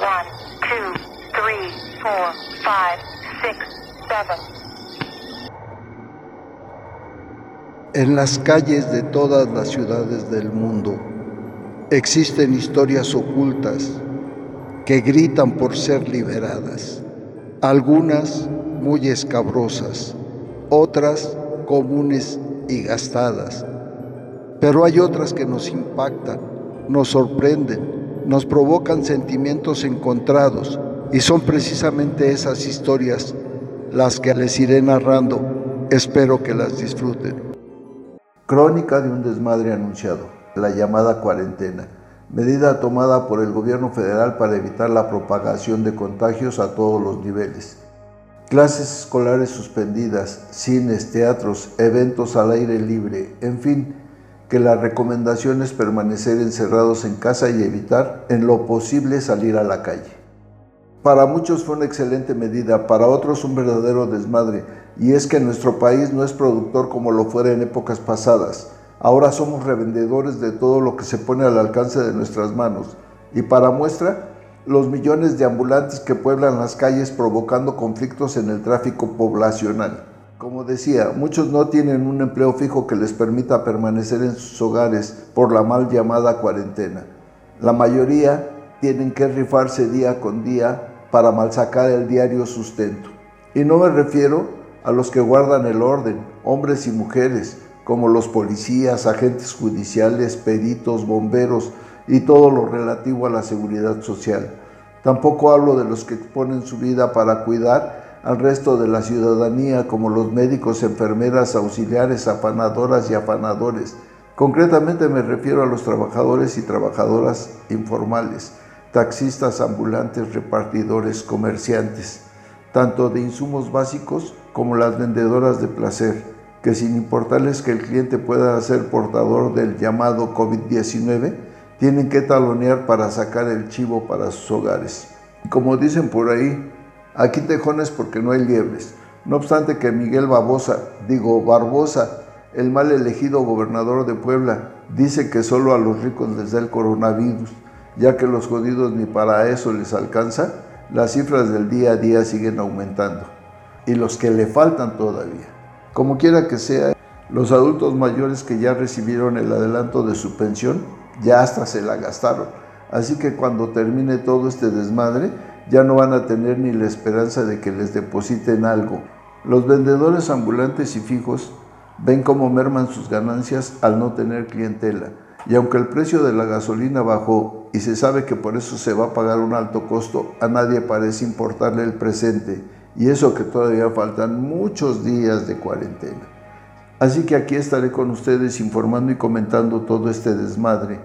One, two, three, four, five, six, seven. En las calles de todas las ciudades del mundo existen historias ocultas que gritan por ser liberadas, algunas muy escabrosas, otras comunes y gastadas, pero hay otras que nos impactan, nos sorprenden, nos provocan sentimientos encontrados y son precisamente esas historias las que les iré narrando. Espero que las disfruten. Crónica de un desmadre anunciado, la llamada cuarentena, medida tomada por el gobierno federal para evitar la propagación de contagios a todos los niveles. Clases escolares suspendidas, cines, teatros, eventos al aire libre, en fin, que la recomendación es permanecer encerrados en casa y evitar en lo posible salir a la calle. Para muchos fue una excelente medida, para otros un verdadero desmadre, y es que nuestro país no es productor como lo fuera en épocas pasadas. Ahora somos revendedores de todo lo que se pone al alcance de nuestras manos. Y para muestra, los millones de ambulantes que pueblan las calles provocando conflictos en el tráfico poblacional. Como decía, muchos no tienen un empleo fijo que les permita permanecer en sus hogares por la mal llamada cuarentena. La mayoría tienen que rifarse día con día para malsacar el diario sustento. Y no me refiero a los que guardan el orden, hombres y mujeres, como los policías, agentes judiciales, peritos, bomberos y todo lo relativo a la seguridad social. Tampoco hablo de los que exponen su vida para cuidar al resto de la ciudadanía como los médicos, enfermeras, auxiliares, afanadoras y afanadores. Concretamente me refiero a los trabajadores y trabajadoras informales, taxistas, ambulantes, repartidores, comerciantes, tanto de insumos básicos como las vendedoras de placer, que sin importarles que el cliente pueda ser portador del llamado COVID-19, tienen que talonear para sacar el chivo para sus hogares. Como dicen por ahí, Aquí tejones porque no hay liebres. No obstante que Miguel Barbosa, digo Barbosa, el mal elegido gobernador de Puebla, dice que solo a los ricos les da el coronavirus, ya que los jodidos ni para eso les alcanza, las cifras del día a día siguen aumentando. Y los que le faltan todavía. Como quiera que sea, los adultos mayores que ya recibieron el adelanto de su pensión, ya hasta se la gastaron. Así que cuando termine todo este desmadre, ya no van a tener ni la esperanza de que les depositen algo. Los vendedores ambulantes y fijos ven cómo merman sus ganancias al no tener clientela. Y aunque el precio de la gasolina bajó y se sabe que por eso se va a pagar un alto costo, a nadie parece importarle el presente. Y eso que todavía faltan muchos días de cuarentena. Así que aquí estaré con ustedes informando y comentando todo este desmadre